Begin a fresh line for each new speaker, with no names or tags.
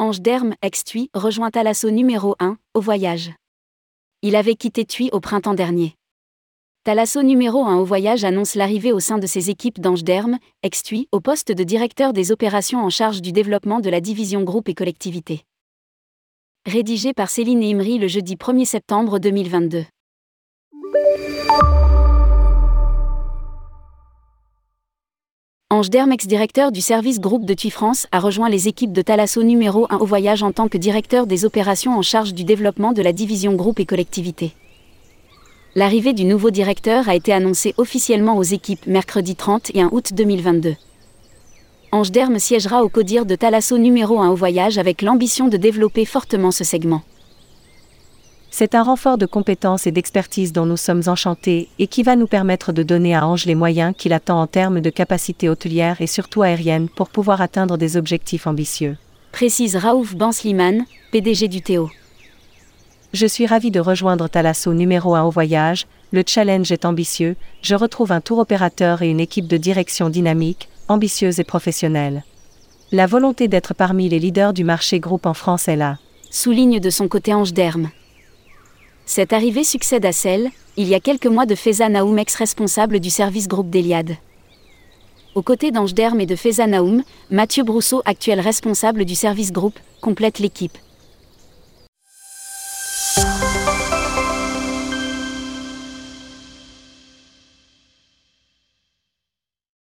Ange Derme, ex-TUI, rejoint Thalasso numéro 1, au voyage. Il avait quitté TUI au printemps dernier. Thalasso numéro 1 au voyage annonce l'arrivée au sein de ses équipes d'Ange Derme, ex-TUI, au poste de directeur des opérations en charge du développement de la division groupe et collectivité. Rédigé par Céline Imri le jeudi 1er septembre 2022. Ange Derme, ex-directeur du service groupe de TUI France, a rejoint les équipes de Thalasso numéro 1 au voyage en tant que directeur des opérations en charge du développement de la division groupe et collectivité. L'arrivée du nouveau directeur a été annoncée officiellement aux équipes mercredi 30 et 1 août 2022. Ange Derme siégera au CODIR de Thalasso numéro 1 au voyage avec l'ambition de développer fortement ce segment.
C'est un renfort de compétences et d'expertise dont nous sommes enchantés et qui va nous permettre de donner à Ange les moyens qu'il attend en termes de capacité hôtelière et surtout aérienne pour pouvoir atteindre des objectifs ambitieux.
Précise Raouf Bansliman, PDG du Théo.
Je suis ravi de rejoindre Thalasso numéro 1 au voyage, le challenge est ambitieux, je retrouve un tour opérateur et une équipe de direction dynamique, ambitieuse et professionnelle. La volonté d'être parmi les leaders du marché groupe en France est là.
Souligne de son côté Ange Derme. Cette arrivée succède à celle, il y a quelques mois, de Feza Naoum, ex-responsable du service groupe d'Eliade. Aux côtés d'Ange Derme et de Feza Naoum, Mathieu Brousseau, actuel responsable du service groupe, complète l'équipe.